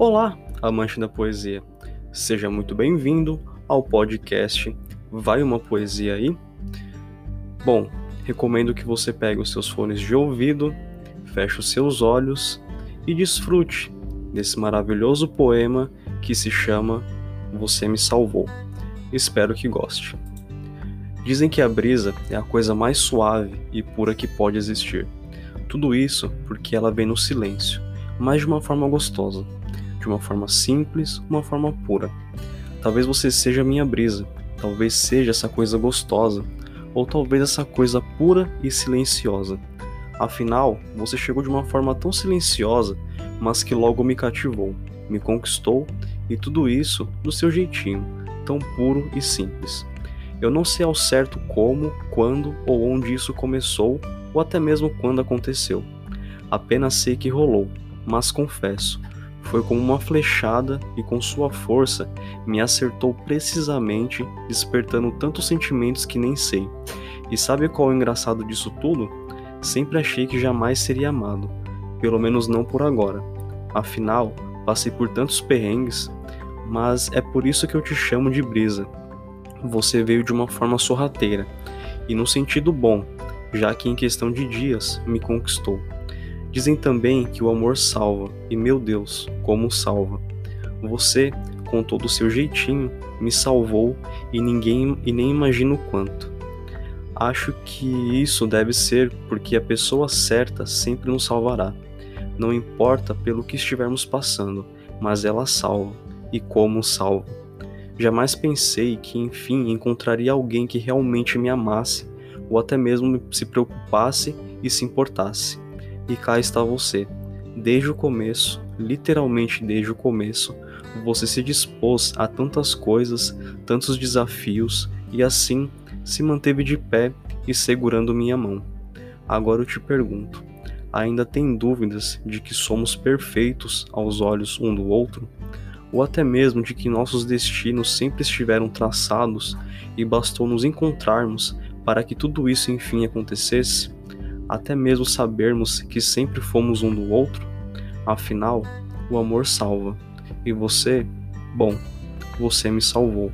Olá, amante da poesia. Seja muito bem-vindo ao podcast Vai uma poesia aí? Bom, recomendo que você pegue os seus fones de ouvido, feche os seus olhos e desfrute desse maravilhoso poema que se chama Você me salvou. Espero que goste. Dizem que a brisa é a coisa mais suave e pura que pode existir. Tudo isso porque ela vem no silêncio, mas de uma forma gostosa de uma forma simples, uma forma pura. Talvez você seja minha brisa, talvez seja essa coisa gostosa, ou talvez essa coisa pura e silenciosa. Afinal, você chegou de uma forma tão silenciosa, mas que logo me cativou, me conquistou e tudo isso do seu jeitinho, tão puro e simples. Eu não sei ao certo como, quando ou onde isso começou, ou até mesmo quando aconteceu. Apenas sei que rolou, mas confesso, foi como uma flechada e com sua força me acertou precisamente, despertando tantos sentimentos que nem sei. E sabe qual é o engraçado disso tudo? Sempre achei que jamais seria amado, pelo menos não por agora. Afinal, passei por tantos perrengues, mas é por isso que eu te chamo de brisa. Você veio de uma forma sorrateira, e no sentido bom, já que em questão de dias me conquistou. Dizem também que o amor salva, e meu Deus, como salva. Você, com todo o seu jeitinho, me salvou e ninguém e nem imagino o quanto. Acho que isso deve ser porque a pessoa certa sempre nos salvará. Não importa pelo que estivermos passando, mas ela salva, e como salva. Jamais pensei que enfim encontraria alguém que realmente me amasse, ou até mesmo se preocupasse e se importasse. E cá está você. Desde o começo, literalmente desde o começo, você se dispôs a tantas coisas, tantos desafios e assim se manteve de pé e segurando minha mão. Agora eu te pergunto: ainda tem dúvidas de que somos perfeitos aos olhos um do outro? Ou até mesmo de que nossos destinos sempre estiveram traçados e bastou nos encontrarmos para que tudo isso enfim acontecesse? Até mesmo sabermos que sempre fomos um do outro? Afinal, o amor salva. E você, bom, você me salvou.